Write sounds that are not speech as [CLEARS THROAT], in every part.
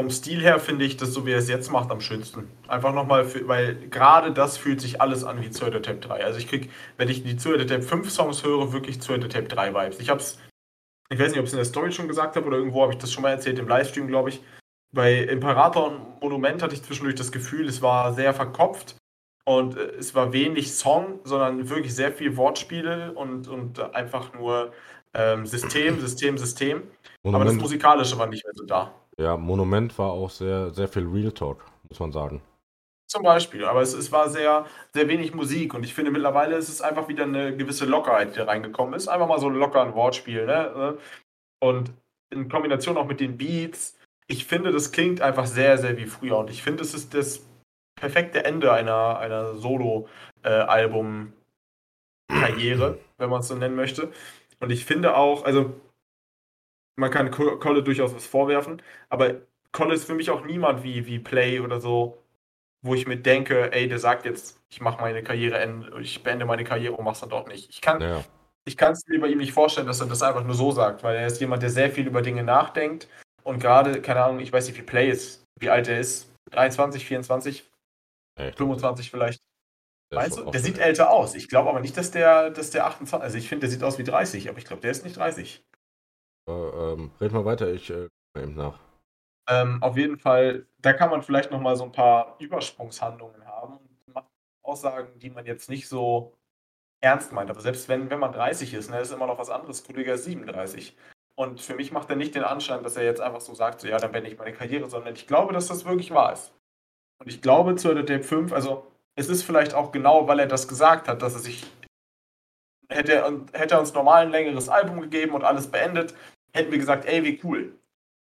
vom Stil her finde ich das, so wie er es jetzt macht, am schönsten. Einfach nochmal, weil gerade das fühlt sich alles an wie Zöder Tape 3. Also ich krieg, wenn ich die Zöder Tape 5 Songs höre, wirklich Zöder Tape 3 Vibes. Ich hab's, ich weiß nicht, ob ich es in der Story schon gesagt habe oder irgendwo habe ich das schon mal erzählt, im Livestream, glaube ich. Bei Imperator und Monument hatte ich zwischendurch das Gefühl, es war sehr verkopft und äh, es war wenig Song, sondern wirklich sehr viel Wortspiele und, und einfach nur ähm, System, System, System. Monument. Aber das Musikalische war nicht mehr so da. Ja, Monument war auch sehr, sehr viel Real Talk, muss man sagen. Zum Beispiel, aber es, es war sehr, sehr wenig Musik und ich finde mittlerweile ist es einfach wieder eine gewisse Lockerheit, die reingekommen ist. Einfach mal so locker ein Wortspiel, ne? Und in Kombination auch mit den Beats, ich finde, das klingt einfach sehr, sehr wie früher und ich finde, es ist das perfekte Ende einer, einer Solo-Album-Karriere, wenn man es so nennen möchte. Und ich finde auch, also man kann Colle durchaus was vorwerfen, aber Colle ist für mich auch niemand wie, wie Play oder so, wo ich mir denke, ey, der sagt jetzt, ich mache meine Karriere, ich beende meine Karriere und mach's dann doch nicht. Ich kann ja. ich es mir bei ihm nicht vorstellen, dass er das einfach nur so sagt, weil er ist jemand, der sehr viel über Dinge nachdenkt und gerade, keine Ahnung, ich weiß nicht, wie Play ist, wie alt er ist, 23, 24, ja, 25 vielleicht. Meinst du? Der sieht älter aus. Ich glaube aber nicht, dass der, dass der 28, also ich finde, der sieht aus wie 30, aber ich glaube, der ist nicht 30. Äh, ähm, red mal weiter, ich äh, eben nach. Ähm, auf jeden Fall, da kann man vielleicht nochmal so ein paar Übersprungshandlungen haben und Aussagen, die man jetzt nicht so ernst meint. Aber selbst wenn, wenn man 30 ist, ne, ist immer noch was anderes. Kollege 37. Und für mich macht er nicht den Anschein, dass er jetzt einfach so sagt, so ja, dann beende ich meine Karriere, sondern ich glaube, dass das wirklich wahr ist. Und ich glaube zu der Tape 5, also es ist vielleicht auch genau, weil er das gesagt hat, dass er sich hätte er, hätte er uns normal ein längeres Album gegeben und alles beendet, hätten wir gesagt, ey, wie cool.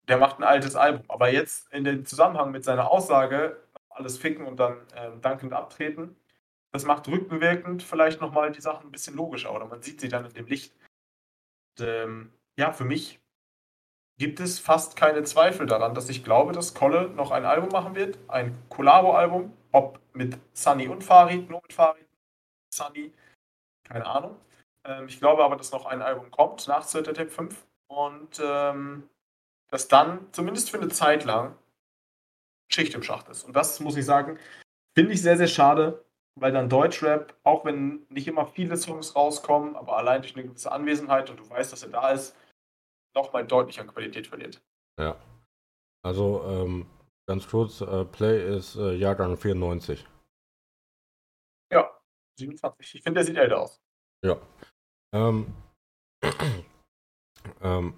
Der macht ein altes Album. Aber jetzt in dem Zusammenhang mit seiner Aussage, alles ficken und dann äh, dankend abtreten, das macht rückenwirkend vielleicht nochmal die Sachen ein bisschen logischer oder man sieht sie dann in dem Licht. Und, ähm, ja, für mich gibt es fast keine Zweifel daran, dass ich glaube, dass Kolle noch ein Album machen wird, ein Collabo-Album, ob mit Sunny und Farid, nur mit Farid, Sunny, keine Ahnung. Ähm, ich glaube aber, dass noch ein Album kommt nach Circa Tape 5 und ähm, dass dann zumindest für eine Zeit lang Schicht im Schacht ist. Und das muss ich sagen, finde ich sehr, sehr schade, weil dann Deutschrap, auch wenn nicht immer viele Songs rauskommen, aber allein durch eine gewisse Anwesenheit und du weißt, dass er da ist, nochmal deutlich an Qualität verliert. Ja. Also, ähm, ganz kurz, äh, Play ist äh, Jahrgang 94. Ja, 27. Ich finde, der sieht älter aus. Ja. Ähm, [CLEARS THROAT] ähm,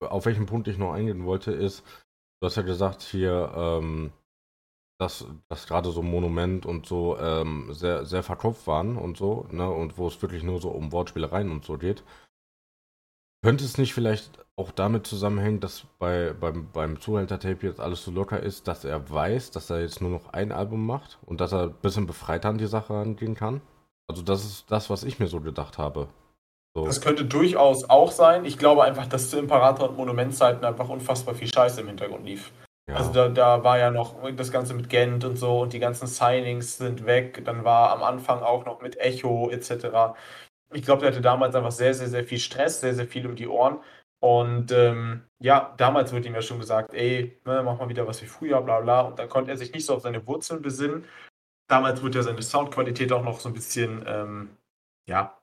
auf welchen Punkt ich noch eingehen wollte, ist, du hast ja gesagt, hier, ähm, dass, dass gerade so Monument und so ähm, sehr, sehr verkopft waren und so, ne, und wo es wirklich nur so um Wortspielereien und so geht. Könnte es nicht vielleicht auch damit zusammenhängen, dass bei, beim, beim Zuhälter-Tape jetzt alles so locker ist, dass er weiß, dass er jetzt nur noch ein Album macht und dass er ein bisschen befreiter an die Sache rangehen kann? Also das ist das, was ich mir so gedacht habe. So. Das könnte durchaus auch sein. Ich glaube einfach, dass zu Imperator- und Monumentzeiten einfach unfassbar viel Scheiße im Hintergrund lief. Ja. Also da, da war ja noch das Ganze mit Gent und so und die ganzen Signings sind weg. Dann war am Anfang auch noch mit Echo etc ich glaube, der hatte damals einfach sehr, sehr, sehr viel Stress, sehr, sehr viel um die Ohren. Und ähm, ja, damals wurde ihm ja schon gesagt, ey, ne, mach mal wieder was wie früher, bla bla. Und dann konnte er sich nicht so auf seine Wurzeln besinnen. Damals wurde ja seine Soundqualität auch noch so ein bisschen, ähm, ja,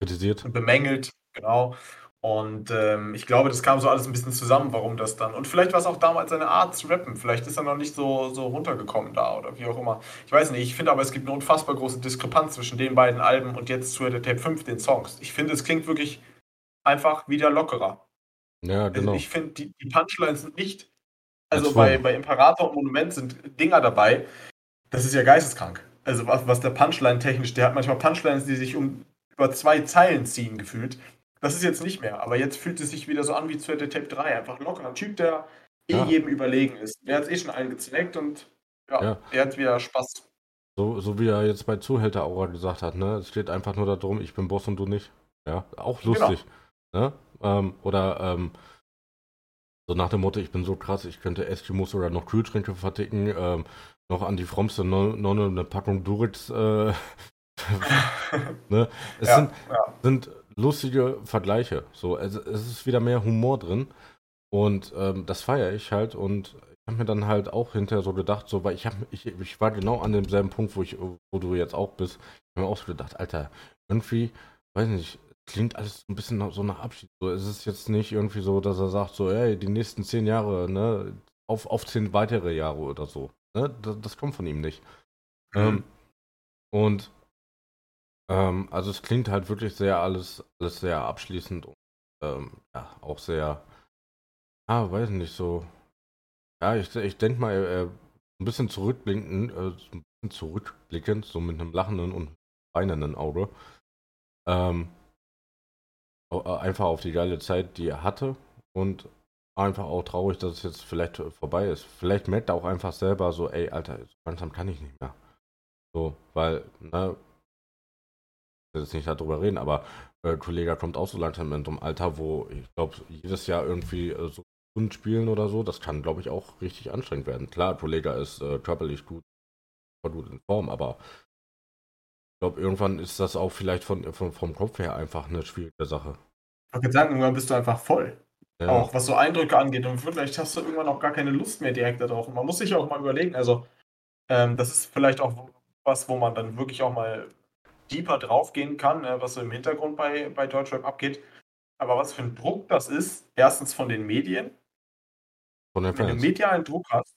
kritisiert. Bemängelt, genau. Und ähm, ich glaube, das kam so alles ein bisschen zusammen, warum das dann. Und vielleicht war es auch damals seine Art zu rappen. Vielleicht ist er noch nicht so, so runtergekommen da oder wie auch immer. Ich weiß nicht. Ich finde aber, es gibt eine unfassbar große Diskrepanz zwischen den beiden Alben und jetzt zu der Tape 5, den Songs. Ich finde, es klingt wirklich einfach wieder lockerer. Ja, genau. Also ich finde, die, die Punchlines sind nicht. Also bei, bei Imperator und Monument sind Dinger dabei. Das ist ja geisteskrank. Also was, was der Punchline technisch, der hat manchmal Punchlines, die sich um über zwei Zeilen ziehen gefühlt. Das ist jetzt nicht mehr, aber jetzt fühlt es sich wieder so an wie zu der Tape 3. Einfach locker. Ein Typ, der eh ja. jedem überlegen ist. Der hat es eh schon allen gezweckt und ja, ja, er hat wieder Spaß. So, so wie er jetzt bei Zuhälter Aura gesagt hat, ne? Es steht einfach nur darum, ich bin Boss und du nicht. Ja, auch genau. lustig. Genau. Ne? Ähm, oder ähm, so nach dem Motto, ich bin so krass, ich könnte Eskimos oder noch Kühlschränke verticken, ähm, noch an die frommste Nonne eine Packung Duritz. Äh, [LAUGHS] [LAUGHS] ne? Es ja, sind, ja. sind lustige Vergleiche. So, es, es ist wieder mehr Humor drin. Und ähm, das feiere ich halt. Und habe mir dann halt auch hinterher so gedacht, so, weil ich habe, ich, ich war genau an demselben Punkt, wo ich, wo du jetzt auch bist. Ich habe mir auch so gedacht, Alter, irgendwie, weiß nicht, klingt alles ein bisschen so nach Abschied. So, es ist jetzt nicht irgendwie so, dass er sagt, so, ey, die nächsten zehn Jahre, ne, auf, auf zehn weitere Jahre oder so. Ne? Das, das kommt von ihm nicht. Mhm. Ähm, und ähm, also es klingt halt wirklich sehr alles, alles sehr abschließend und ähm, ja, auch sehr, ah, weiß nicht, so. Ja, ich, ich denke mal, äh, ein bisschen zurückblickend, äh, ein bisschen zurückblickend, so mit einem lachenden und weinenden Auge. Ähm, einfach auf die geile Zeit, die er hatte und einfach auch traurig, dass es jetzt vielleicht vorbei ist. Vielleicht merkt er auch einfach selber so, ey, Alter, langsam kann ich nicht mehr. So, weil, ne, will jetzt nicht darüber reden, aber äh, Kollege kommt auch so langsam in so einem Alter, wo ich glaube, jedes Jahr irgendwie äh, so Stunden spielen oder so, das kann, glaube ich, auch richtig anstrengend werden. Klar, Kollege ist äh, körperlich gut, gut in Form, aber ich glaube, irgendwann ist das auch vielleicht von, von, vom Kopf her einfach eine schwierige Sache. Ich kann sagen, irgendwann bist du einfach voll. Ja. Auch was so Eindrücke angeht. Und vielleicht hast du irgendwann auch gar keine Lust mehr direkt darauf. Und man muss sich auch mal überlegen, also ähm, das ist vielleicht auch was, wo man dann wirklich auch mal deeper draufgehen kann, äh, was so im Hintergrund bei, bei Deutschrap abgeht. Aber was für ein Druck das ist, erstens von den Medien. Von den Wenn du medialen Druck hast,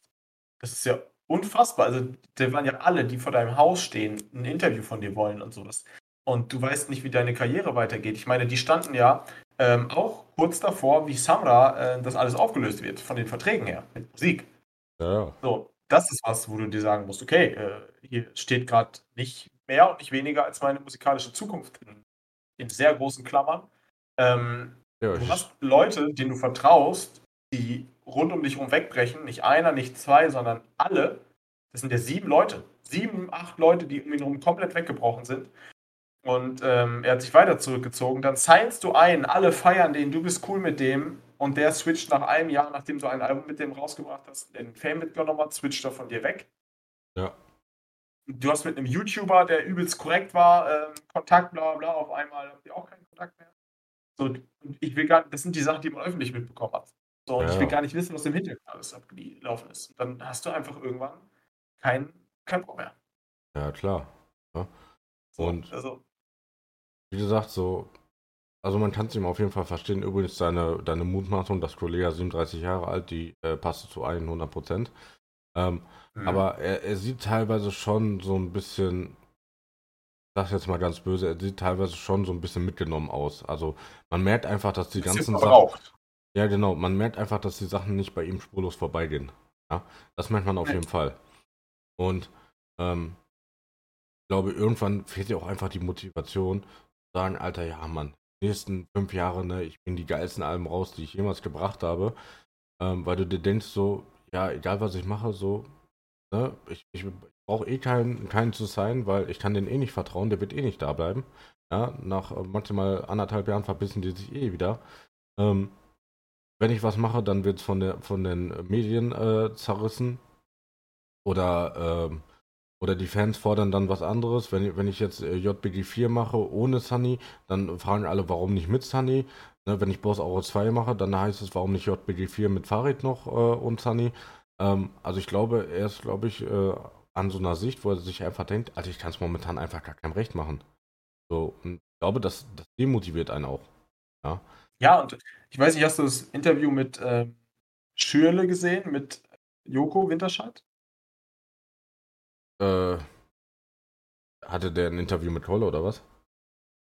das ist ja unfassbar. Also, da waren ja alle, die vor deinem Haus stehen, ein Interview von dir wollen und sowas. Und du weißt nicht, wie deine Karriere weitergeht. Ich meine, die standen ja ähm, auch kurz davor, wie Samra äh, das alles aufgelöst wird, von den Verträgen her, mit Musik. Ja. So, das ist was, wo du dir sagen musst, okay, äh, hier steht gerade nicht mehr und nicht weniger als meine musikalische Zukunft in, in sehr großen Klammern. Ähm, ja, du hast Leute, denen du vertraust, die rund um dich herum wegbrechen, nicht einer, nicht zwei, sondern alle. Das sind ja sieben Leute, sieben, acht Leute, die um ihn herum komplett weggebrochen sind. Und ähm, er hat sich weiter zurückgezogen. Dann signst du ein, alle feiern den, du bist cool mit dem. Und der switcht nach einem Jahr, nachdem du ein Album mit dem rausgebracht hast, den Fame mitgenommen hat, switcht er von dir weg. Ja. Du hast mit einem YouTuber, der übelst korrekt war, ähm, Kontakt, bla bla, auf einmal habt ihr auch keinen Kontakt mehr. So, ich will gar das sind die Sachen, die man öffentlich mitbekommen hat. So, und ja. ich will gar nicht wissen, was im Hintergrund alles abgelaufen ist. Und dann hast du einfach irgendwann keinen kein Bock mehr. Ja, klar. Ja. Und so, also, wie gesagt, so, also man kann es ihm auf jeden Fall verstehen. Übrigens, deine, deine Mutmaßung, dass Kollege 37 Jahre alt, die äh, passt zu 100 Prozent. Ähm, mhm. Aber er, er, sieht teilweise schon so ein bisschen, ich sag jetzt mal ganz böse, er sieht teilweise schon so ein bisschen mitgenommen aus. Also man merkt einfach, dass die ganzen Sachen. Ja, genau, man merkt einfach, dass die Sachen nicht bei ihm spurlos vorbeigehen. Ja, das merkt man auf jeden Fall. Und ähm, ich glaube, irgendwann fehlt dir auch einfach die Motivation, sagen, Alter, ja, Mann, nächsten fünf Jahre, ne, ich bringe die geilsten Alben raus, die ich jemals gebracht habe. Ähm, weil du dir denkst, so, ja, egal was ich mache, so, ne, ich, ich brauche eh keinen, keinen zu sein, weil ich kann den eh nicht vertrauen, der wird eh nicht da bleiben. Ja, nach äh, maximal anderthalb Jahren verbissen die sich eh wieder. Ähm, wenn ich was mache, dann wird es von, von den Medien äh, zerrissen. Oder ähm, oder die Fans fordern dann was anderes. Wenn, wenn ich jetzt äh, JBG 4 mache ohne Sunny, dann fragen alle, warum nicht mit Sunny. Ne, wenn ich Boss Auro 2 mache, dann heißt es, warum nicht JBG 4 mit Farid noch äh, und Sunny. Ähm, also ich glaube, er ist, glaube ich, äh, an so einer Sicht, wo er sich einfach denkt, also ich kann es momentan einfach gar keinem Recht machen. So, und ich glaube, das, das demotiviert einen auch. Ja. ja, und ich weiß nicht, hast du das Interview mit äh, Schürle gesehen, mit Joko Winterscheid? Äh, hatte der ein Interview mit Kolle oder was?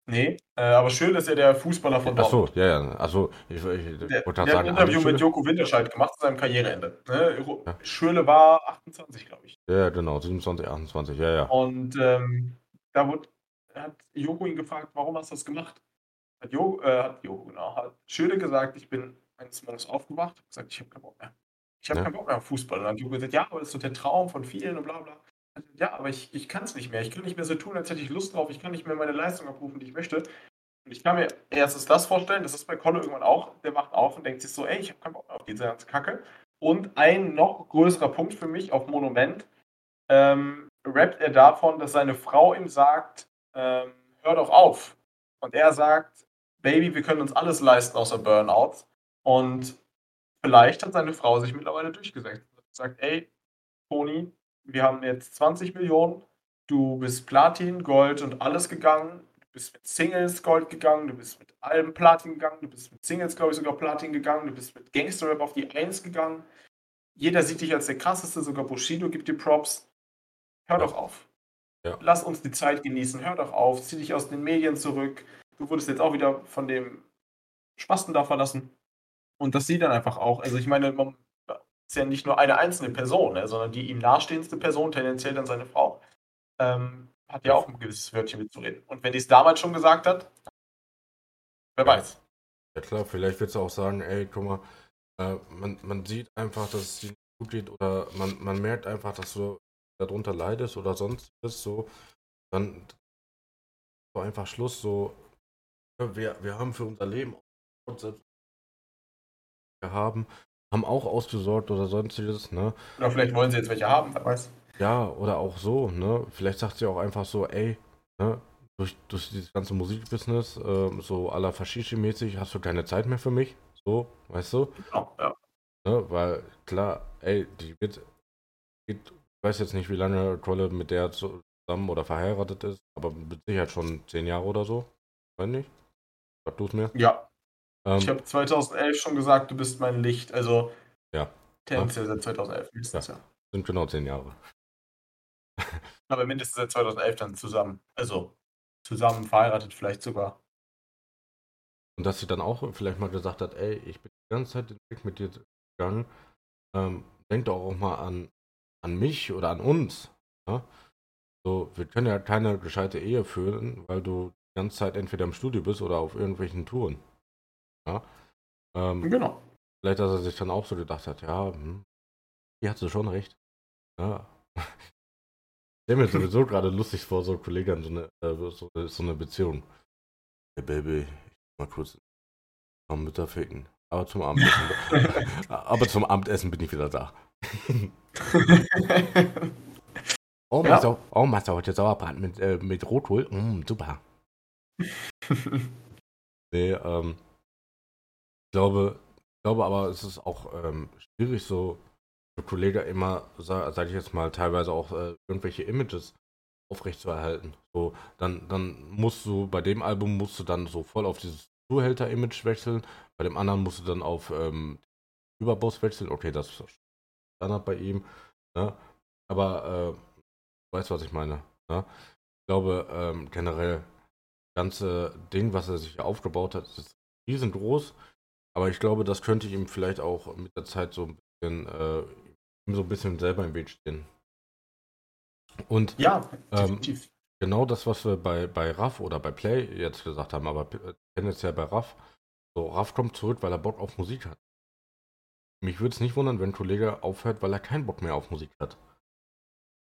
Nee, äh, aber schön ist ja der Fußballer von Dortmund. Achso, ja, ja. Also, ich, ich der, wollte gerade sagen. hat ein Interview mit Joko Winterscheid gemacht zu seinem Karriereende. Ne? Ja. Schürle war 28, glaube ich. Ja, genau, 27, 28, ja, ja. Und ähm, da wurde, hat Joko ihn gefragt, warum hast du das gemacht? Hat, jo, äh, hat Joko, genau, hat Schürle gesagt, ich bin eines Morgens aufgewacht, gesagt, ich habe keinen Bock mehr. Ich habe ja. keinen Bock mehr auf Fußball. Und dann hat Joko gesagt, ja, aber das ist doch der Traum von vielen und bla bla. Ja, aber ich, ich kann es nicht mehr. Ich kann nicht mehr so tun, als hätte ich Lust drauf. Ich kann nicht mehr meine Leistung abrufen, die ich möchte. Und ich kann mir erstens das vorstellen, das ist bei Kolle irgendwann auch. Der macht auf und denkt sich so, ey, ich habe keinen Bock auf diese ganze Kacke. Und ein noch größerer Punkt für mich auf Monument, ähm, rappt er davon, dass seine Frau ihm sagt, ähm, hör doch auf. Und er sagt, Baby, wir können uns alles leisten außer Burnout. Und vielleicht hat seine Frau sich mittlerweile durchgesetzt. sagt, ey, Toni, wir haben jetzt 20 Millionen, du bist Platin, Gold und alles gegangen, du bist mit Singles Gold gegangen, du bist mit Alben Platin gegangen, du bist mit Singles, glaube ich, sogar Platin gegangen, du bist mit Gangster Rap auf die 1 gegangen. Jeder sieht dich als der krasseste, sogar Bushido gibt dir Props. Hör doch auf. Ja. Lass uns die Zeit genießen, hör doch auf, zieh dich aus den Medien zurück. Du wurdest jetzt auch wieder von dem Spasten da verlassen. Und das sieht dann einfach auch. Also ich meine, man ist ja nicht nur eine einzelne Person, ne, sondern die ihm nahestehendste Person, tendenziell dann seine Frau, ähm, hat ja auch ein gewisses Wörtchen mitzureden. Und wenn die es damals schon gesagt hat, wer weiß. Ja klar, vielleicht wird sie auch sagen, ey, guck mal, äh, man, man sieht einfach, dass es dir nicht gut geht oder man, man merkt einfach, dass du darunter leidest oder sonst ist so, dann so einfach Schluss, so, wir, wir haben für unser Leben wir haben, haben auch ausgesorgt oder sonstiges, ne? Oder vielleicht wollen sie jetzt welche haben, wer weiß. Ja, oder auch so, ne? Vielleicht sagt sie auch einfach so, ey, ne? Durch, durch dieses ganze Musikbusiness, äh, so aller Fashishi-mäßig, hast du keine Zeit mehr für mich. So, weißt du? Genau, ja. Ne? Weil, klar, ey, die wird, geht, ich weiß jetzt nicht, wie lange Trolle mit der zusammen oder verheiratet ist, aber mit Sicherheit schon zehn Jahre oder so. Weiß nicht. Sag du es mir? Ja, ähm, ich habe 2011 schon gesagt, du bist mein Licht. Also ja. tendenziell seit 2011 mindestens, ja. ja. Sind genau zehn Jahre. [LAUGHS] Aber mindestens seit 2011 dann zusammen. Also zusammen verheiratet vielleicht sogar. Und dass sie dann auch vielleicht mal gesagt hat, ey, ich bin die ganze Zeit den Weg mit dir gegangen. Ähm, denk doch auch mal an, an mich oder an uns. Ja? So, wir können ja keine gescheite Ehe führen, weil du die ganze Zeit entweder im Studio bist oder auf irgendwelchen Touren. Ja? Ähm, genau. Vielleicht, dass er sich dann auch so gedacht hat, ja, hm, hier hat sie schon recht. Ja. Ich stelle mir sowieso [LAUGHS] gerade lustig vor, so Kollegen so eine, äh, so, so, eine Beziehung. Hey Baby, ich mal kurz am Mütter ficken. Aber zum Abendessen. [LAUGHS] [LAUGHS] aber zum Abendessen bin ich wieder da. oh, ja. machst du, oh, machst du heute Sauerbraten mit, äh, mit Rotkohl? Mm, super. nee, ähm, glaube, ich glaube aber, es ist auch ähm, schwierig, so Kollege immer, sage ich jetzt mal, teilweise auch äh, irgendwelche Images aufrechtzuerhalten. So, dann, dann musst du, bei dem Album musst du dann so voll auf dieses Zuhälter-Image wechseln, bei dem anderen musst du dann auf ähm, Überboss wechseln. Okay, das ist Standard bei ihm. Ne? Aber äh, du weißt, was ich meine. Ne? Ich glaube, ähm, generell, das ganze Ding, was er sich aufgebaut hat, ist riesengroß. Aber ich glaube, das könnte ihm vielleicht auch mit der Zeit so ein bisschen, äh, so ein bisschen selber im Weg stehen. Und ja, ähm, genau das, was wir bei, bei Raff oder bei Play jetzt gesagt haben, aber tendenziell bei Raff, so Raff kommt zurück, weil er Bock auf Musik hat. Mich würde es nicht wundern, wenn ein Kollege aufhört, weil er keinen Bock mehr auf Musik hat.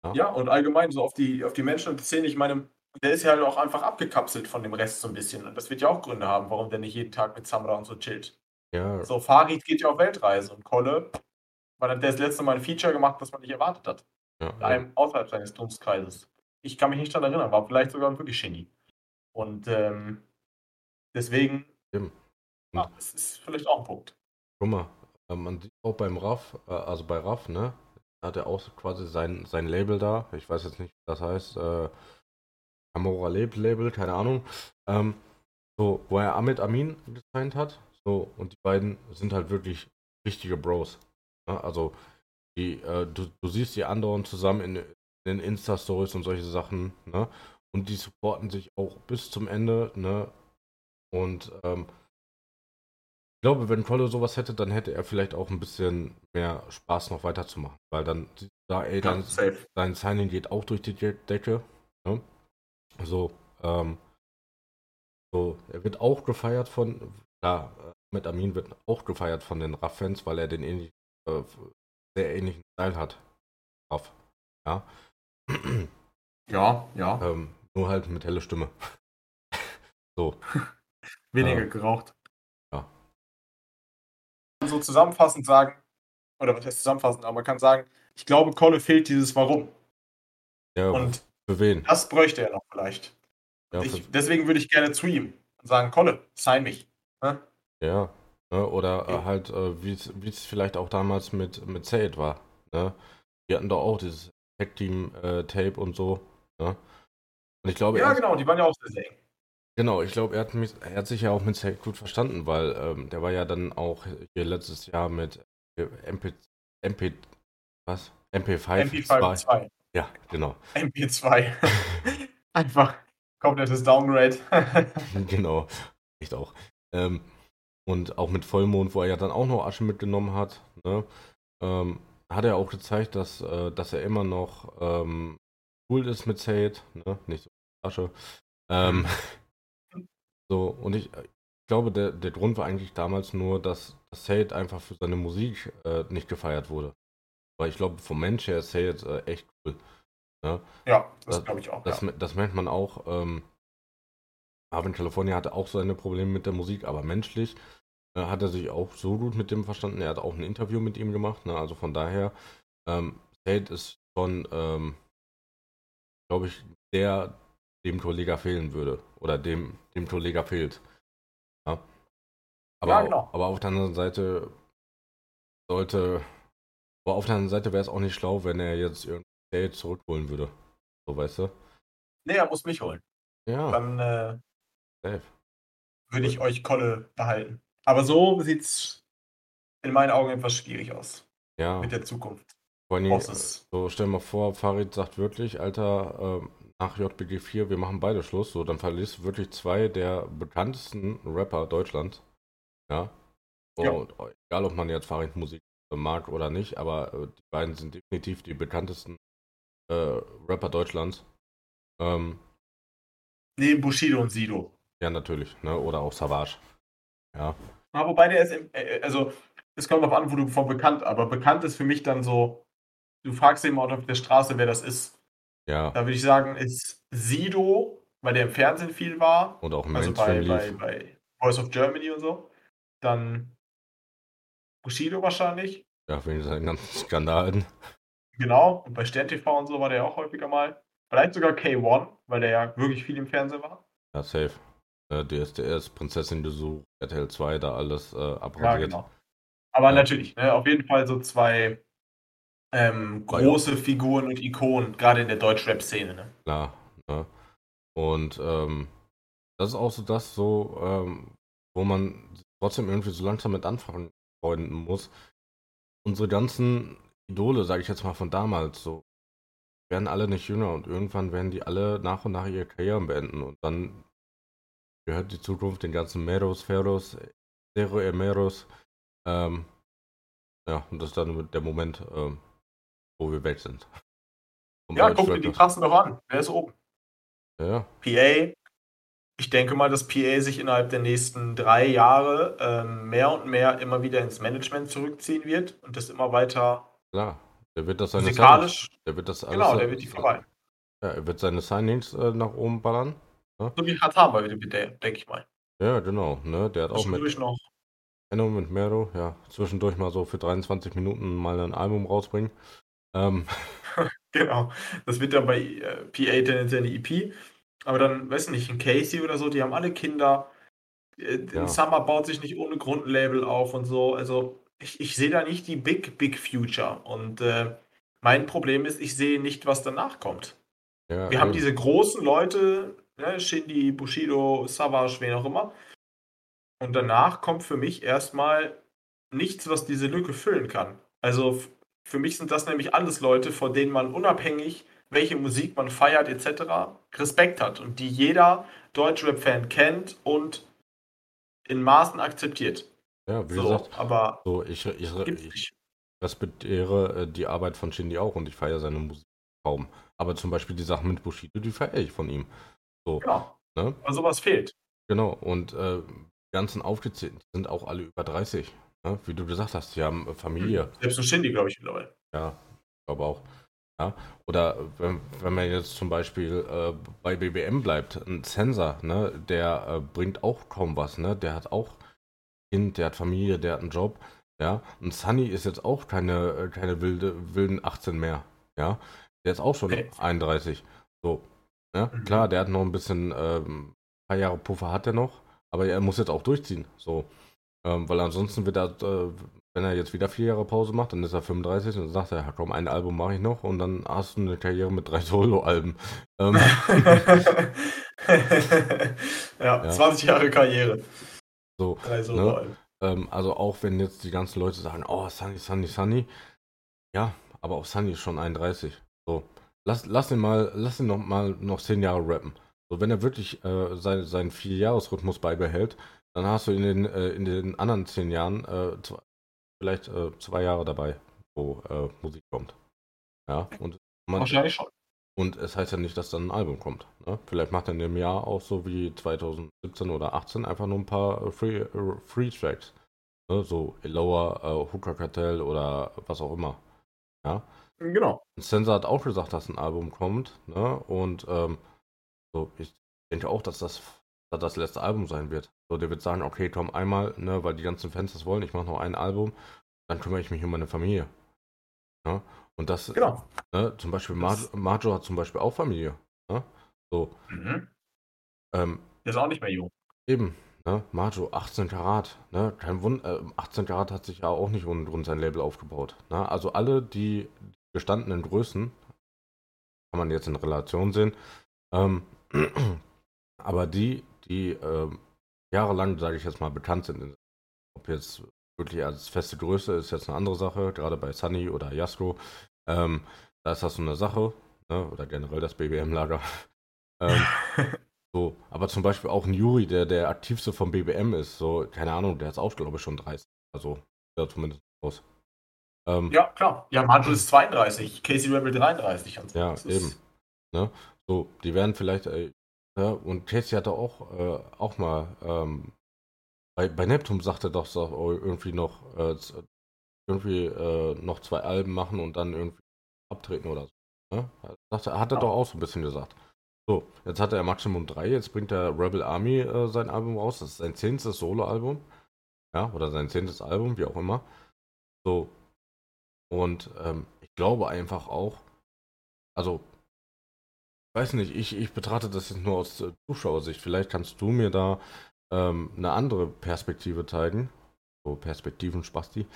Ja, ja und allgemein so auf die, auf die Menschen und die Szene, ich meine, der ist ja halt auch einfach abgekapselt von dem Rest so ein bisschen. Und das wird ja auch Gründe haben, warum der nicht jeden Tag mit Samra und so chillt. Ja. So, Farid geht ja auf Weltreise und Kolle, weil hat das letzte Mal ein Feature gemacht, das man nicht erwartet hat. Ja, einem außerhalb seines Dunstkreises. Ich kann mich nicht daran erinnern, war vielleicht sogar ein wirklich Genie. Und ähm, deswegen, ja, das ist vielleicht auch ein Punkt. Guck mal, äh, man sieht auch beim Raff, äh, also bei Raff, ne, hat er auch quasi sein, sein Label da. Ich weiß jetzt nicht, wie das heißt. Äh, Amora Label, keine Ahnung. Ähm, so, wo er Ahmed Amin gesigned hat. So, und die beiden sind halt wirklich richtige Bros. Ne? Also, die, äh, du, du siehst die anderen zusammen in, in den Insta-Stories und solche Sachen, ne? Und die supporten sich auch bis zum Ende, ne? Und ähm, ich glaube, wenn Kolle sowas hätte, dann hätte er vielleicht auch ein bisschen mehr Spaß noch weiterzumachen. Weil dann da, ey, dann, ja, sein Signing geht auch durch die Decke. Ne? So, ähm, so, er wird auch gefeiert von, klar, mit Amin wird auch gefeiert von den Raff-Fans, weil er den ähnlich, äh, sehr ähnlichen Style hat. Raff. Ja. [CLEARS THROAT] Ja, ja. Ähm, nur halt mit helle Stimme. [LAUGHS] so. [LAUGHS] Weniger äh, geraucht. Ja. So zusammenfassend sagen, oder was heißt zusammenfassend, aber man kann sagen, ich glaube, Kolle fehlt dieses Warum. Ja, und für wen? Das bräuchte er noch vielleicht. Ja, ich, deswegen würde ich gerne zu ihm und sagen, Kolle, sign mich. Ne? Ja, ne, oder äh, halt, äh, wie es vielleicht auch damals mit, mit Zaid war. ne? Die hatten doch auch dieses Tag-Team-Tape äh, und so, ne? Und ich glaube, ja, genau, die waren ja auch sehr, eng. Genau, ich glaube, er hat, er hat sich ja auch mit Sage gut verstanden, weil ähm, der war ja dann auch hier letztes Jahr mit MP, MP, was? MP5. MP5 2. Ja, genau. MP2. [LAUGHS] Einfach komplettes Downgrade. [LAUGHS] genau, echt auch. Ähm, und auch mit Vollmond, wo er ja dann auch noch Asche mitgenommen hat, ne? ähm, hat er auch gezeigt, dass, äh, dass er immer noch ähm, cool ist mit Sade, ne? nicht so Asche. Ähm, [LAUGHS] So, und ich, äh, ich glaube, der, der Grund war eigentlich damals nur, dass, dass einfach für seine Musik äh, nicht gefeiert wurde. Weil ich glaube, vom Mensch her ist Sade äh, echt cool. Ne? Ja, das, glaube ich auch. Das, ja. das merkt man auch. Ähm, Marvin California hatte auch seine Probleme mit der Musik, aber menschlich äh, hat er sich auch so gut mit dem verstanden. Er hat auch ein Interview mit ihm gemacht. Ne? Also von daher, ähm, Sade ist schon, ähm, glaube ich, der, dem Torlega fehlen würde. Oder dem, dem Torlega fehlt. Ja. Aber, ja, genau. aber auf der anderen Seite sollte. Aber auf der anderen Seite wäre es auch nicht schlau, wenn er jetzt irgendwie zurückholen würde. So, weißt du? Nee, er muss mich holen. Ja. Dann äh, würde ich euch Kolle behalten. Aber so sieht es in meinen Augen etwas schwierig aus. Ja. Mit der Zukunft. Vor allem, so stell dir mal vor, Farid sagt wirklich, Alter, äh, nach JBG 4, wir machen beide Schluss, so, dann verlierst du wirklich zwei der bekanntesten Rapper Deutschlands. Ja. Und ja. egal, ob man jetzt Fahrradmusik mag oder nicht, aber äh, die beiden sind definitiv die bekanntesten äh, Rapper Deutschlands. Ähm, Neben Bushido und Sido. Ja, natürlich, ne? Oder auch Savage. Ja. Aber ah, wobei der ist, im, äh, also, es kommt darauf an, wo du von bekannt, aber bekannt ist für mich dann so, du fragst jemanden auf der Straße, wer das ist. Ja. Da würde ich sagen, ist Sido, weil der im Fernsehen viel war. Und auch im also bei, bei, bei Voice of Germany und so. Dann Bushido wahrscheinlich. Ja, wegen seinen ganzen Skandalen. Genau, und bei Stern TV und so war der auch häufiger mal. Vielleicht sogar K1, weil der ja wirklich viel im Fernsehen war. Ja, safe. Äh, DSDS, Prinzessin Besuch, RTL 2, da alles äh, abrasiert. Ja, genau. Aber ja. natürlich, ne, auf jeden Fall so zwei ähm, große Figuren und Ikonen, gerade in der Deutsch-Rap-Szene. Ne? Klar. Ne? Und ähm, das ist auch so das, so, ähm, wo man trotzdem irgendwie so langsam mit anfangen muss. Unsere ganzen Idole, sage ich jetzt mal von damals, so werden alle nicht jünger und irgendwann werden die alle nach und nach ihre Karrieren beenden und dann gehört die Zukunft den ganzen Meros, Ferros, Zero Emeros. Ähm, ja, und das ist dann der Moment, ähm, wo wir weg sind. Um ja, guck dir die Trassen doch an. Wer ist oben? Ja. PA. Ich denke mal, dass PA sich innerhalb der nächsten drei Jahre ähm, mehr und mehr immer wieder ins Management zurückziehen wird und das immer weiter. Klar, der wird das seine musikalisch. der wird das alles, genau, der wird die vorbei. Ja, er wird seine Signings äh, nach oben ballern. Ne? So wie Hatama, denke ich mal. Ja, genau. Ne? Der hat auch mit. noch. Enno mit Mero, ja, zwischendurch mal so für 23 Minuten mal ein Album rausbringen. Ähm. [LAUGHS] genau. Das wird dann bei äh, PA tendenziell eine EP. Aber dann, weiß nicht, ein Casey oder so, die haben alle Kinder. Äh, ja. Summer baut sich nicht ohne Grundlabel auf und so. Also ich, ich sehe da nicht die Big, Big Future. Und äh, mein Problem ist, ich sehe nicht, was danach kommt. Ja, Wir haben diese großen Leute, ne, Shindy, Bushido, Savage, wen auch immer. Und danach kommt für mich erstmal nichts, was diese Lücke füllen kann. Also für mich sind das nämlich alles Leute, vor denen man unabhängig, welche Musik man feiert etc., Respekt hat und die jeder Deutschrap-Fan kennt und in Maßen akzeptiert. Ja, wie so, gesagt, aber so, ich, ich, ich respektiere äh, die Arbeit von Shindy auch und ich feiere seine Musik kaum. Aber zum Beispiel die Sachen mit Bushido, die feiere ich von ihm. So, genau. Ne? Aber sowas fehlt. Genau, und äh, die ganzen Aufgezählten sind auch alle über 30. Ne? Wie du gesagt hast, sie haben Familie. Hm, selbst ein Shindy, glaube ich, mittlerweile. Ja, ich glaube auch. Ja, oder wenn, wenn man jetzt zum Beispiel äh, bei BBM bleibt, ein Sensor, ne, der äh, bringt auch kaum was, ne? Der hat auch Kind, der hat Familie, der hat einen Job, ja. Und Sunny ist jetzt auch keine, äh, keine wilde, wilden 18 mehr, ja. Der ist auch schon okay. 31. So. Ja, mhm. klar, der hat noch ein bisschen, ähm, ein paar Jahre Puffer hat er noch, aber er muss jetzt auch durchziehen. So. Ähm, weil ansonsten wird er, äh, wenn er jetzt wieder vier Jahre Pause macht, dann ist er 35 und dann sagt er, ja, komm, ein Album mache ich noch und dann hast du eine Karriere mit drei [LAUGHS] Solo-Alben. Ähm, [LAUGHS] ja, ja, 20 Jahre Karriere. So, drei Solo-Alben. Ne? Ähm, also auch wenn jetzt die ganzen Leute sagen, oh, Sunny, Sunny, Sunny. Ja, aber auch Sunny ist schon 31. So, lass, lass ihn mal, lass ihn noch mal noch zehn Jahre rappen. So, wenn er wirklich äh, sein, seinen Vierjahresrhythmus beibehält, dann hast du in den, äh, in den anderen zehn Jahren äh, zwei, vielleicht äh, zwei Jahre dabei, wo äh, Musik kommt. Ja, und man, Wahrscheinlich schon. Und es heißt ja nicht, dass dann ein Album kommt. Ne? Vielleicht macht er in dem Jahr auch so wie 2017 oder 18 einfach nur ein paar äh, Free, Free Tracks. Ne? So Lower, äh, Hooker Cartel oder was auch immer. Ja. Genau. Und Sensor hat auch gesagt, dass ein Album kommt. Ne? Und ähm, so, ich denke auch, dass das das letzte Album sein wird. So, der wird sagen, okay, komm, einmal, ne, weil die ganzen Fans das wollen, ich mache noch ein Album, dann kümmere ich mich um meine Familie. Ja? Und das, genau. ne, zum Beispiel, Mar Marjo hat zum Beispiel auch Familie. Ne? So. Mhm. Ähm, der ist auch nicht mehr jung. Eben, ne? Marjo, 18 Karat. Ne? Kein Wund äh, 18 Karat hat sich ja auch nicht rund, rund sein Label aufgebaut. Ne? Also alle die gestandenen Größen, kann man jetzt in Relation sehen, ähm, [CLEARS THROAT] aber die, die äh, jahrelang, sage ich jetzt mal, bekannt sind, ob jetzt wirklich als feste Größe ist jetzt eine andere Sache, gerade bei Sunny oder Jasko, ähm, da ist das so eine Sache, ne? oder generell das BBM-Lager. [LAUGHS] ähm, so, aber zum Beispiel auch ein Juri, der der aktivste vom BBM ist, so, keine Ahnung, der ist auch, glaube ich, schon 30. Also, ja, zumindest aus. Ähm, ja, klar. Ja, Mantel ist 32, Casey Rebel 33. Und so. Ja, eben. Ne? So, die werden vielleicht, äh, ja, und Casey hatte auch, äh, auch mal, ähm, bei, bei Neptun sagte doch so, oh, irgendwie noch, äh, irgendwie äh, noch zwei Alben machen und dann irgendwie abtreten oder so. Ne? Sagte, hat er ja. doch auch so ein bisschen gesagt. So, jetzt hat er Maximum 3, jetzt bringt der Rebel Army äh, sein Album raus. Das ist sein zehntes Solo-Album. Ja, oder sein zehntes Album, wie auch immer. So, und ähm, ich glaube einfach auch, also, weiß nicht, ich, ich betrachte das jetzt nur aus äh, Zuschauersicht. Vielleicht kannst du mir da ähm, eine andere Perspektive zeigen. So Perspektiven Spasti.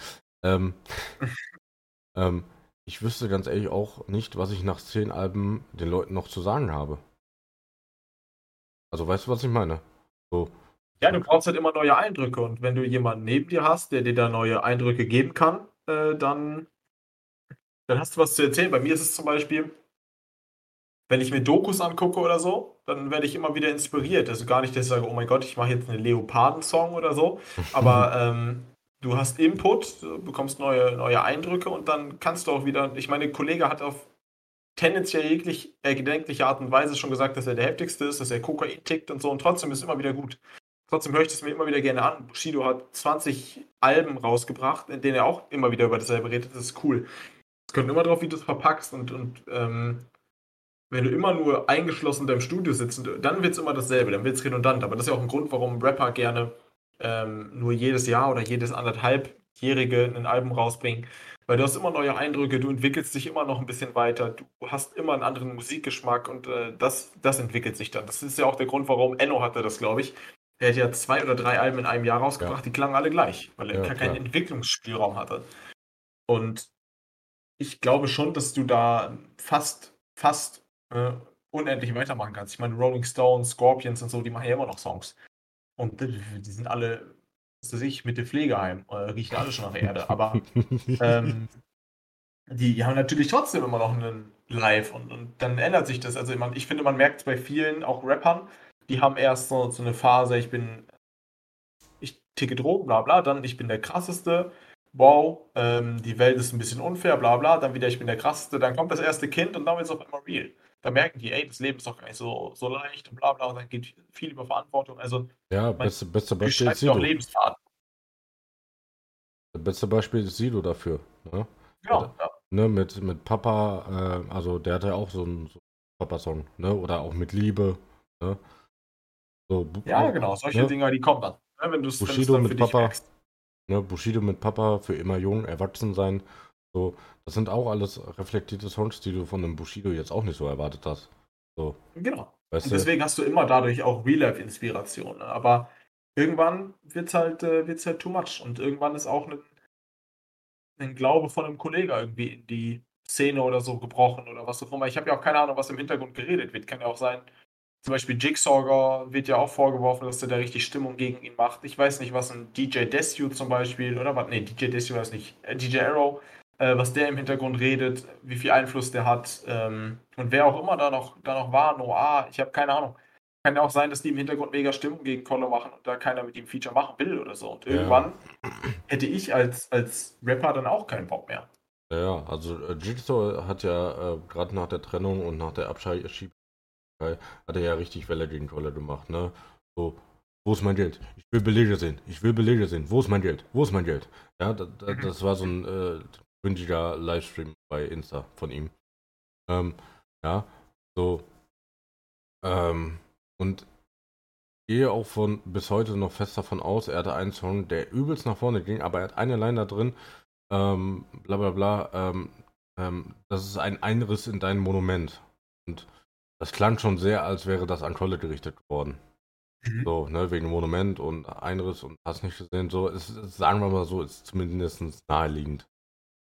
Ähm, [LAUGHS] ähm, ich wüsste ganz ehrlich auch nicht, was ich nach zehn Alben den Leuten noch zu sagen habe. Also weißt du, was ich meine? So. Ja, du brauchst halt immer neue Eindrücke und wenn du jemanden neben dir hast, der dir da neue Eindrücke geben kann, äh, dann dann hast du was zu erzählen. Bei mir ist es zum Beispiel, wenn ich mir Dokus angucke oder so, dann werde ich immer wieder inspiriert. Also gar nicht, dass ich sage, oh mein Gott, ich mache jetzt einen Leoparden-Song oder so, [LAUGHS] aber ähm, du hast Input, du bekommst neue, neue Eindrücke und dann kannst du auch wieder, ich meine, Kollege hat auf tendenziell jeglich, äh, gedenkliche Art und Weise schon gesagt, dass er der heftigste ist, dass er Kokain tickt und so und trotzdem ist es immer wieder gut. Trotzdem höre ich es mir immer wieder gerne an. Bushido hat 20 Alben rausgebracht, in denen er auch immer wieder über dasselbe redet. Das ist cool. Es kommt immer darauf, wie du es verpackst und, und ähm, wenn du immer nur eingeschlossen in deinem Studio sitzt, dann wird es immer dasselbe, dann wird es redundant. Aber das ist ja auch ein Grund, warum Rapper gerne ähm, nur jedes Jahr oder jedes anderthalbjährige ein Album rausbringen. Weil du hast immer neue Eindrücke, du entwickelst dich immer noch ein bisschen weiter, du hast immer einen anderen Musikgeschmack und äh, das, das entwickelt sich dann. Das ist ja auch der Grund, warum Enno hatte das, glaube ich. Er hat ja zwei oder drei Alben in einem Jahr rausgebracht, ja. die klangen alle gleich, weil er ja, keinen Entwicklungsspielraum hatte. Und ich glaube schon, dass du da fast, fast äh, unendlich weitermachen kannst. Ich meine, Rolling Stones, Scorpions und so, die machen ja immer noch Songs. Und die, sind alle, was weiß ich, mit dem Pflegeheim, äh, riechen alle schon nach Erde. Aber [LAUGHS] ähm, die haben natürlich trotzdem immer noch einen Live und, und dann ändert sich das. Also ich finde, man merkt es bei vielen, auch Rappern, die haben erst so, so eine Phase, ich bin, ich ticke Drogen, bla bla, dann ich bin der krasseste, wow, ähm, die Welt ist ein bisschen unfair, bla bla, dann wieder, ich bin der krasseste, dann kommt das erste Kind und dann wird es auf einmal real. Da merken die, ey, das Leben ist doch gar nicht so, so leicht und bla bla, und dann geht viel über Verantwortung. Also, ja, beste, beste Beispiel ist Sido. Lebensfaden. Das beste Beispiel ist Sido dafür. Ne? Genau, ja. Ne, mit, mit Papa, äh, also der hatte ja auch so einen, so Papa-Song, ne? Oder auch mit Liebe, ne? So, ja, genau, solche ne? Dinger, die kommen dann. Ne? Wenn Bushido mit Papa, Ne, Bushido mit Papa, für immer jung, erwachsen sein. So, das sind auch alles reflektierte Songs, die du von einem Bushido jetzt auch nicht so erwartet hast. So. Genau. Weißt und deswegen du? hast du immer dadurch auch Real-Life-Inspiration. Ne? Aber irgendwann wird es halt, äh, wird's halt too much. Und irgendwann ist auch ein, ein Glaube von einem Kollegen irgendwie in die Szene oder so gebrochen oder was auch immer. Ich habe ja auch keine Ahnung, was im Hintergrund geredet wird. Kann ja auch sein, zum Beispiel Jigsawger wird ja auch vorgeworfen, dass er da richtig Stimmung gegen ihn macht. Ich weiß nicht, was ein DJ Desu zum Beispiel, oder was? Nee, DJ Desu weiß nicht. Äh, DJ Arrow, äh, was der im Hintergrund redet, wie viel Einfluss der hat. Ähm, und wer auch immer da noch, da noch war, Noah, ich habe keine Ahnung. Kann ja auch sein, dass die im Hintergrund mega Stimmung gegen Collar machen und da keiner mit ihm Feature machen will oder so. Und irgendwann ja. hätte ich als, als Rapper dann auch keinen Bock mehr. Ja, also äh, Jigsaw hat ja äh, gerade nach der Trennung und nach der Abschiebung hat er ja richtig Welle gegen Collar gemacht, ne? So, wo ist mein Geld? Ich will Belege sehen. Ich will Belege sehen. Wo ist mein Geld? Wo ist mein Geld? Ja, da, da, [CLEARS THROAT] das war so ein äh, Livestream bei Insta von ihm. Ähm, ja, so. Ähm, und gehe auch von bis heute noch fest davon aus, er hatte einen Song, der übelst nach vorne ging, aber er hat eine Line da drin, ähm, bla bla bla, ähm, ähm, das ist ein Einriss in dein Monument. Und das klang schon sehr, als wäre das an Kolle gerichtet worden. Mhm. So, ne, wegen Monument und Einriss und hast nicht gesehen, so, ist, sagen wir mal so, ist zumindest naheliegend.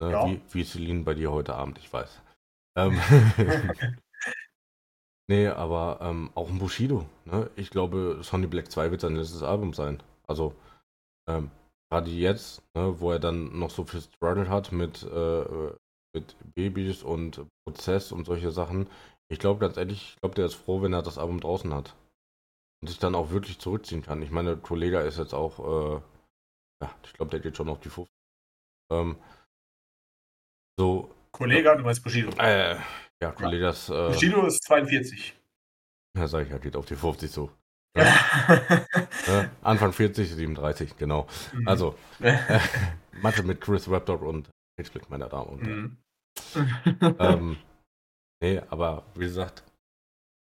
Ne, ja. Wie, wie Celine bei dir heute Abend, ich weiß. Ähm, [LAUGHS] nee, aber ähm, auch ein Bushido. Ne? Ich glaube, Sonny Black 2 wird sein letztes Album sein. Also, ähm, gerade jetzt, ne, wo er dann noch so viel Struggle hat mit, äh, mit Babys und Prozess und solche Sachen. Ich glaube ganz ehrlich, ich glaube, der ist froh, wenn er das Album draußen hat. Und sich dann auch wirklich zurückziehen kann. Ich meine, Tolega ist jetzt auch, äh, ja, ich glaube, der geht schon auf die 50. Ähm, so. Kollege, du meinst Bushido. Äh, ja, Kollegas. Äh, Bushido ist 42. Ja, sag ich ja, geht auf die 50 so. Ja. ja, Anfang 40, 37, genau. Mhm. Also, äh, [LAUGHS] Mathe mit Chris Raptor und Hitchblick, meine Damen und Herren. Mhm. ähm, nee, aber wie gesagt,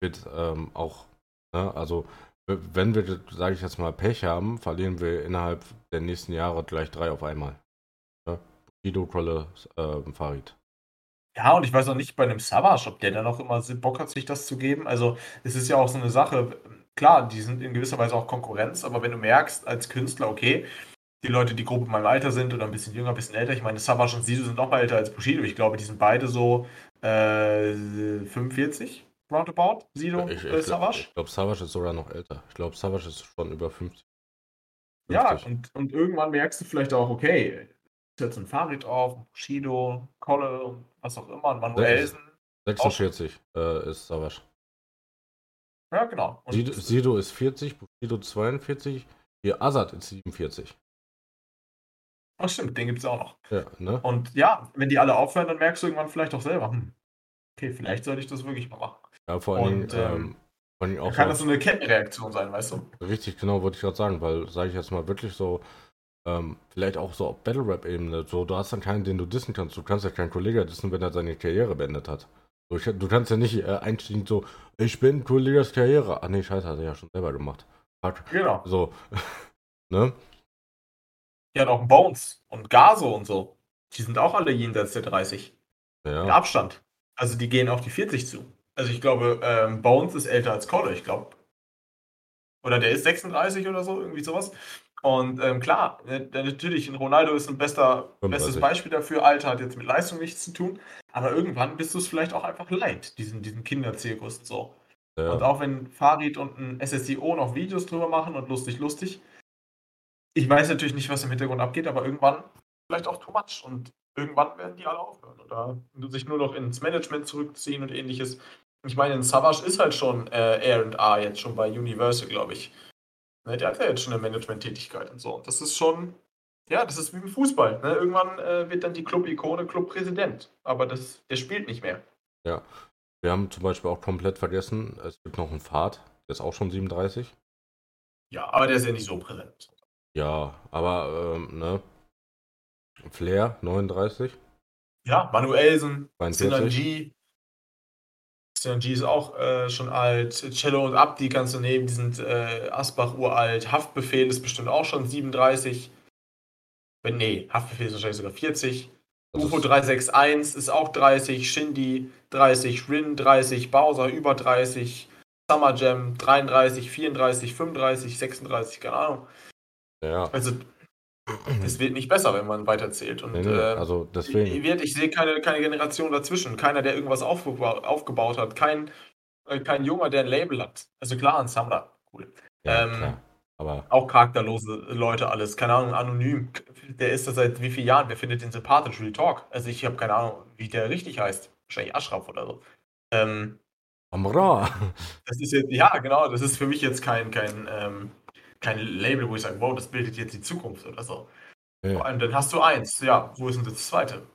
wird ähm, auch, ne, also wenn wir, sage ich jetzt mal, Pech haben, verlieren wir innerhalb der nächsten Jahre gleich drei auf einmal. Guido Krolle äh, Farid. Ja, und ich weiß auch nicht bei einem Savage, ob der dann auch immer Bock hat, sich das zu geben. Also, es ist ja auch so eine Sache, klar, die sind in gewisser Weise auch Konkurrenz, aber wenn du merkst als Künstler, okay, die Leute, die grob in meinem Alter sind oder ein bisschen jünger, ein bisschen älter, ich meine, Savage und Sido sind noch mal älter als Bushido. Ich glaube, die sind beide so äh, 45, roundabout, Sido ich, ich, äh, Savage. Ich glaube, Savage ist sogar noch älter. Ich glaube, Savage ist schon über 50. 50. Ja, und, und irgendwann merkst du vielleicht auch, okay, jetzt ein Farid auf, Bushido, Kolle und was auch immer, ein Manuelsen. 46 äh, ist Savage. Ja, genau. Und Sido, Sido ist 40, Bushido 42, hier Azad ist 47. Ach stimmt, den gibt es auch noch. Ja, ne? Und ja, wenn die alle aufhören, dann merkst du irgendwann vielleicht auch selber, hm, okay, vielleicht sollte ich das wirklich mal machen. Ja, vor allem, und, ähm, ähm, vor allem auch kann das so eine Kettenreaktion sein, weißt du? Richtig, genau, wollte ich gerade sagen, weil, sage ich jetzt mal, wirklich so, ähm, vielleicht auch so auf Battle Rap Ebene. So, du hast dann keinen, den du dissen kannst. Du kannst ja keinen Kollegen dissen, wenn er seine Karriere beendet hat. So, ich, du kannst ja nicht äh, einsteigen so, ich bin Kollegas Karriere. Ach nee, scheiße, hat er ja schon selber gemacht. Fuck. Genau. So, [LAUGHS] ne? Ja, noch Bones und Gaso und so. Die sind auch alle jenseits der 30. Ja. In Abstand. Also die gehen auf die 40 zu. Also ich glaube, ähm, Bones ist älter als Kolle, ich glaube. Oder der ist 36 oder so, irgendwie sowas. Und ähm, klar, ne, natürlich, Ronaldo ist ein bester, bestes Beispiel dafür. Alter hat jetzt mit Leistung nichts zu tun. Aber irgendwann bist du es vielleicht auch einfach leid, diesen, diesen Kinderzirkus und so. Ja. Und auch wenn Farid und ein SSIO noch Videos drüber machen und lustig, lustig. Ich weiß natürlich nicht, was im Hintergrund abgeht, aber irgendwann vielleicht auch too much. Und irgendwann werden die alle aufhören oder sich nur noch ins Management zurückziehen und ähnliches. Ich meine, ein Savage ist halt schon äh, R&A jetzt schon bei Universal, glaube ich. Ne, der hat ja jetzt schon eine Management-Tätigkeit und so. Und das ist schon, ja, das ist wie im Fußball. Ne? Irgendwann äh, wird dann die Club-Ikone Club-Präsident. Aber das, der spielt nicht mehr. Ja. Wir haben zum Beispiel auch komplett vergessen, es gibt noch einen Fahrt, der ist auch schon 37. Ja, aber der ist ja nicht so präsent. Ja, aber, ähm, ne? Flair, 39. Ja, Manuelsen, Synergie, CNG ist auch äh, schon alt. Cello und Abdi kannst du nehmen, die sind äh, Asbach uralt. Haftbefehl ist bestimmt auch schon 37. Wenn, nee, Haftbefehl ist wahrscheinlich sogar 40. UFO 361 ist auch 30, Shindy 30, Rin 30, Bowser über 30, Summer Jam 33, 34, 35, 36, keine Ahnung. Ja. Also es wird nicht besser, wenn man weiterzählt. Und Nee, nee, äh, also deswegen. ich, wird- ich sehe keine, keine Generation dazwischen. Keiner, der irgendwas aufgeba aufgebaut hat. Kein, äh, kein Junger, der ein Label hat. Also klar, ein Sammler. Cool. Ja, ähm. Aber Auch charakterlose Leute, alles. Keine Ahnung, anonym. Der ist das seit wie vielen Jahren? Wer findet den sympathisch? Real Talk. Also ich habe keine Ahnung, wie der richtig heißt. Wahrscheinlich Ashraf oder so. Ähm, Amra! das ist jetzt, ja, genau, das ist für mich jetzt kein, kein, ähm, kein Label, wo ich sage, wow, das bildet jetzt die Zukunft oder so. Vor Ja, allem, dann hast du eins. Ja, wo ist denn das zweite?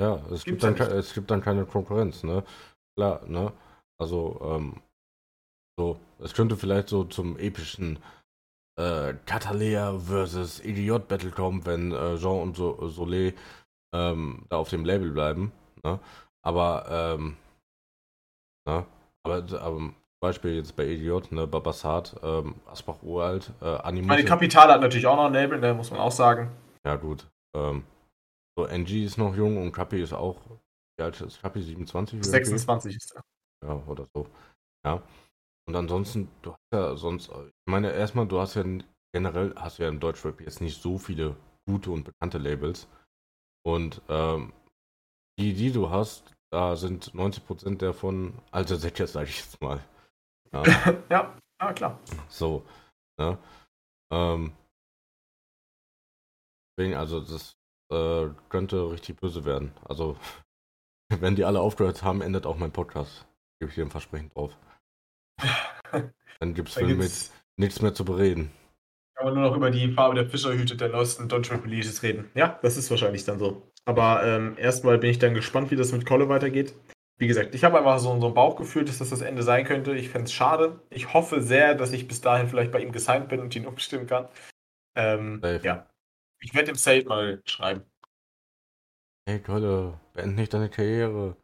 ja es, Gibt's gibt dann, es gibt dann keine Konkurrenz, ne? Klar, ne? Also, ähm, so, es könnte vielleicht so zum epischen äh, Catalea versus Idiot Battle kommen, wenn äh, Jean und so Soleil ähm, da auf dem Label bleiben, ne? Aber, ähm, ne? Aber, aber zum Beispiel jetzt bei Idiot, ne? Babassat, ähm, Asbach Uralt, äh, Meine Animation. Kapitale hat natürlich auch noch ein Label, ne, muss man auch sagen. Ja, gut. Ähm, so, NG ist noch jung und Kapi ist auch. Wie alt ist Kapi? 27? irgendwie? 26 ist er. Ja, oder so. Ja. Und ansonsten, du hast ja sonst. Ich meine, erstmal, du hast ja generell, hast ja im Deutschrap jetzt nicht so viele gute und bekannte Labels. Und ähm, die, die du hast, da sind 90% davon alte Säcke, sag ich jetzt mal. Ja. [LAUGHS] Ja, ja, klar. So, ne? Ähm, deswegen, also das äh, könnte richtig böse werden. Also, [LAUGHS] wenn die alle aufgehört haben, endet auch mein Podcast. Gebe ich dir ein Versprechen drauf. [LAUGHS] Dann gibt es Da für mich gibt's, nichts mehr zu bereden. kann man nur noch über die Farbe der Fischerhüte der neuesten Deutschrap Releases reden. Ja, das ist wahrscheinlich dann so. Aber ähm, erstmal bin ich dann gespannt, wie das mit Kolle weitergeht. Wie gesagt, ich habe einfach so, so ein Bauchgefühl, dass das das Ende sein könnte. Ich fände es schade. Ich hoffe sehr, dass ich bis dahin vielleicht bei ihm gesigned bin und ihn [LAUGHS] umstimmen kann. Ähm, ja. Ich werde im Sale mal schreiben. Hey, Kolle, beend nicht deine Karriere.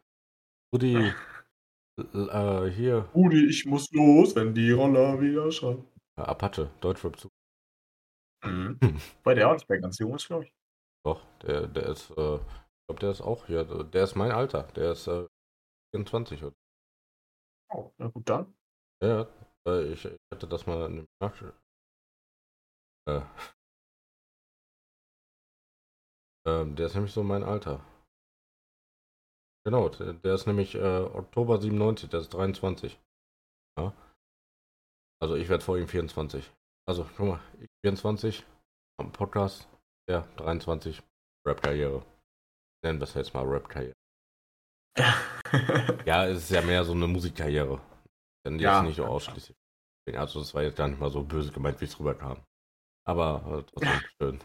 Rudi, [LAUGHS] äh, hier, Rudi, ich muss los, wenn die Roller wieder schreien. äh, Apache, Deutschrap zu. Mhm. [LAUGHS] Hm. Weil der auch nicht mehr ganz jung ist, glaube ich. Doch, der, der ist, äh, ich glaube, der ist auch hier, der ist mein Alter, der ist äh, 24 oder Oh, na gut, dann. Ja, ich, hatte das mal nämlich nach. Äh, ähm, der ist nämlich so mein Alter. Genau, der, der ist nämlich äh, Oktober 97, der ist 23. Ja. Also ich werde vor ihm 24. Also, guck mal, ich 24 am Podcast, der 23 Rap-Karriere. Nennen wir es jetzt mal Rap-Karriere. [LAUGHS] [LAUGHS] Ja, es ist ja mehr so eine Musikkarriere. Jetzt Ja. nicht so ausschließlich. Also das war jetzt gar nicht mal so böse gemeint, wie es rüberkam. Aber trotzdem [LAUGHS] schön.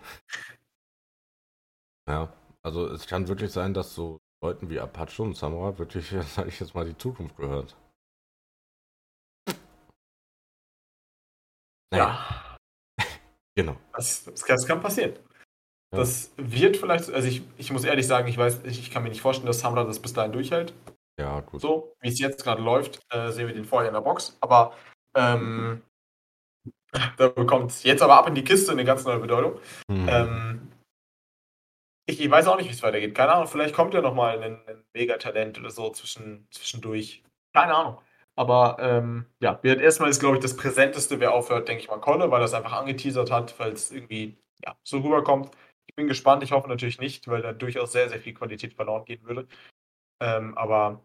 Ja, also es kann wirklich sein, dass so Leuten wie Apache und Samurai wirklich, [LAUGHS] sag ich jetzt mal, die Zukunft gehört. Naja, ja, genau. das, das, kann, passieren. Ja. Das wird vielleicht, also ich, ich muss ehrlich sagen, ich weiß, ich, ich kann mir nicht vorstellen, dass Samra das bis dahin durchhält. Ja, gut. So, wie es jetzt gerade läuft, äh, sehen wir den vorher in der Box. Aber ähm, [LAUGHS] da bekommt jetzt aber ab in die Kiste eine ganz neue Bedeutung. Hm. Ähm, ich, ich weiß auch nicht, wie es weitergeht. Keine Ahnung, vielleicht kommt ja nochmal ein, ein Megatalent oder so zwischen, zwischendurch. Keine Ahnung. Aber ähm, ja, wird erstmal ist, glaube ich, das Präsenteste, wer aufhört, denke ich mal, Kolle, weil das einfach angeteasert hat, weil es irgendwie ja, so rüberkommt. Ich bin gespannt, ich hoffe natürlich nicht, weil da durchaus sehr, sehr viel Qualität verloren gehen würde. Ähm, aber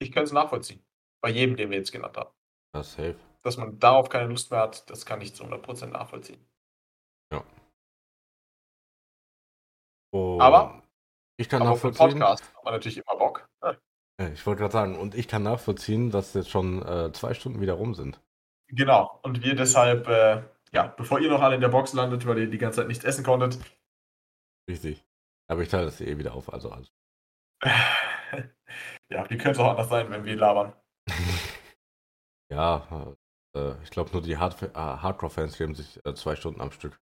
ich kann es nachvollziehen. Bei jedem, den wir jetzt genannt haben. Ja, safe. Dass man darauf keine Lust mehr hat, das kann ich zu 100% nachvollziehen. Und Aber- ich kann Aber nachvollziehen. Podcast hat man natürlich immer Bock. Ja, Ja, Ich wollte gerade sagen, und ich kann nachvollziehen, dass jetzt schon äh, zwei Stunden wieder rum sind. Genau. Und wir deshalb, äh, ja, bevor ihr noch alle in der Box landet, weil ihr die ganze Zeit nichts essen konntet, Richtig. Aber ich teile das eh wieder auf, also alles. [LAUGHS] ja, wie könnte es auch anders sein, wenn wir labern? [LAUGHS] Ja, äh, ich glaube nur die Hard äh, Hardcore-Fans geben sich äh, zwei Stunden am Stück.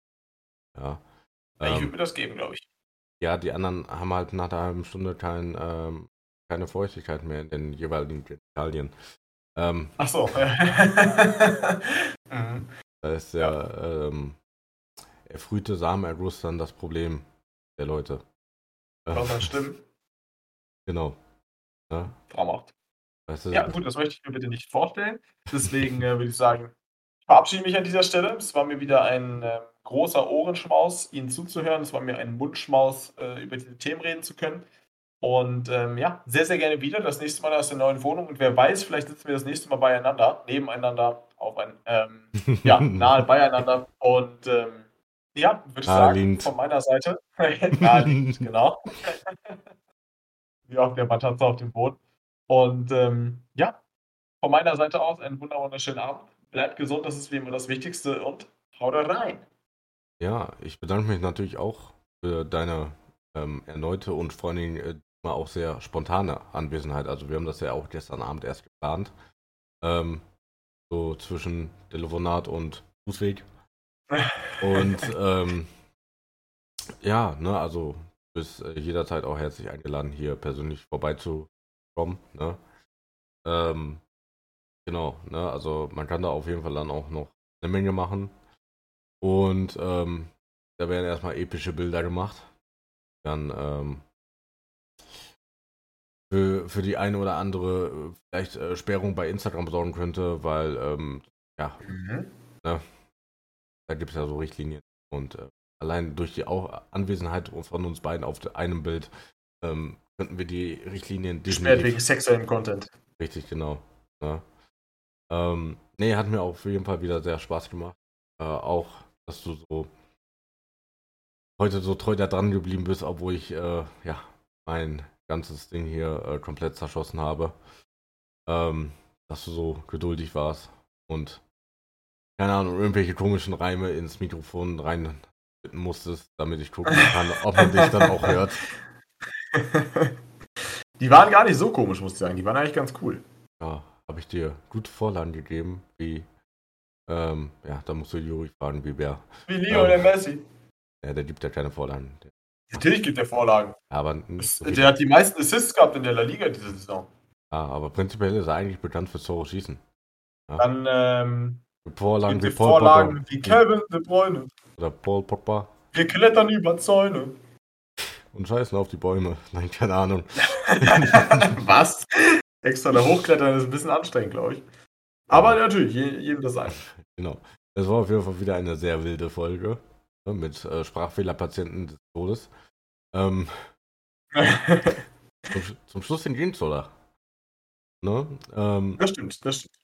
Ja. Ja, ich würde Ähm, mir das geben, glaube ich. ja, die anderen haben halt nach einer halben Stunde kein, ähm, keine Feuchtigkeit mehr in den jeweiligen Genitalien. Ähm, Ach so. [LAUGHS] [LAUGHS] mhm. da ist der ähm, erfrühte Samenerguss dann das Problem der Leute. Äh, Kann man stimmen. genau. Ja, Traumhaft. Weißt du, ja, gut, das möchte ich mir bitte nicht vorstellen. Deswegen äh, würde ich sagen, ich verabschiede mich an dieser Stelle. Es war mir wieder ein äh, großer Ohrenschmaus, Ihnen zuzuhören. Es war mir ein Mundschmaus, äh, über diese Themen reden zu können. Und ähm, ja, sehr, sehr gerne wieder. Das nächste Mal aus der neuen Wohnung. Und wer weiß, vielleicht sitzen wir das nächste Mal beieinander, nebeneinander, auf ein, ähm, ja, [LAUGHS] nahe beieinander. Und ähm, ja, würde ich sagen, von meiner Seite. [LAUGHS] naheliegend, genau. [LAUGHS] Wie auch der Matratze auf dem Boot. Und ähm, ja, von meiner Seite aus einen wunderschönen Abend. Bleibt gesund, das ist wie immer das Wichtigste und haut rein. Ja, ich bedanke mich natürlich auch für deine ähm, erneute und vor allen Dingen äh, auch sehr spontane Anwesenheit. Also wir haben das ja auch gestern Abend erst geplant. Ähm, so zwischen Telefonat und Fußweg. [LAUGHS] und ähm, ja, ne, also bist äh, jederzeit auch herzlich eingeladen, hier persönlich vorbeizukommen. Ne? Ähm, genau, ne, also man kann da auf jeden Fall dann auch noch eine Menge machen. Und ähm, da werden erstmal epische Bilder gemacht. Dann ähm, für, für die eine oder andere äh, vielleicht äh, Sperrung bei Instagram sorgen könnte, weil ähm, ja, mhm. ne, da gibt es ja so Richtlinien und äh, allein durch die auch Anwesenheit von uns beiden auf einem Bild ähm, könnten wir die Richtlinien Gesperrt wegen sexuellem Content. Richtig, genau. Ne? Ähm, nee, hat mir auf jeden Fall wieder sehr Spaß gemacht. Äh, auch, dass du so heute so treu da dran geblieben bist, obwohl ich äh, ja mein ganzes Ding hier äh, komplett zerschossen habe. Ähm, dass du so geduldig warst und keine Ahnung, irgendwelche komischen Reime ins Mikrofon rein musstest, damit ich gucken kann, ob man dich dann auch hört. [LAUGHS] Die waren gar nicht so komisch, muss ich sagen. Die waren eigentlich ganz cool. Ja, habe ich dir gute Vorlagen gegeben, wie ähm, ja, da musst du Juri fragen, wie wer. Wie Leo ähm, der Messi. Ja, der gibt ja keine Vorlagen. Natürlich gibt er Vorlagen. Aber so der hat die meisten Assists gehabt in der La Liga diese Saison. Ah, aber prinzipiell ist er eigentlich bekannt für Tore schießen. Ja. Dann ähm, Vorlagen, wie, Vorlagen wie Kevin De Bruyne. Oder Paul Pogba. Wir klettern über Zäune. Und scheißen auf die Bäume. [LAUGHS] Nein, keine Ahnung. [LAUGHS] Was? Extra da hochklettern ist ein bisschen anstrengend, glaube ich. Aber natürlich, jedem das ein. Genau. Das war auf jeden Fall wieder eine sehr wilde Folge. Ne, mit äh, Sprachfehlerpatienten des Todes. Ähm, [LAUGHS] zum, zum, Schluss den geht's, oder? Ne? Ähm, das stimmt, das stimmt.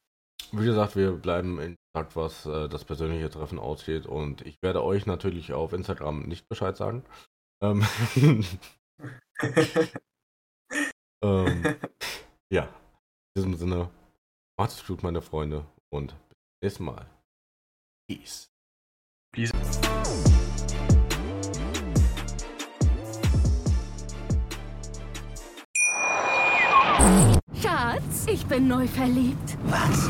Wie gesagt, wir bleiben in Kontakt, was äh, das persönliche Treffen ausgeht. Und ich werde euch natürlich auf Instagram nicht Bescheid sagen. Ähm, [LAUGHS] ähm, ja, in diesem Sinne, macht's gut, meine Freunde. Und bis zum nächsten Mal. Peace. Peace. Schatz, ich bin neu verliebt. Was?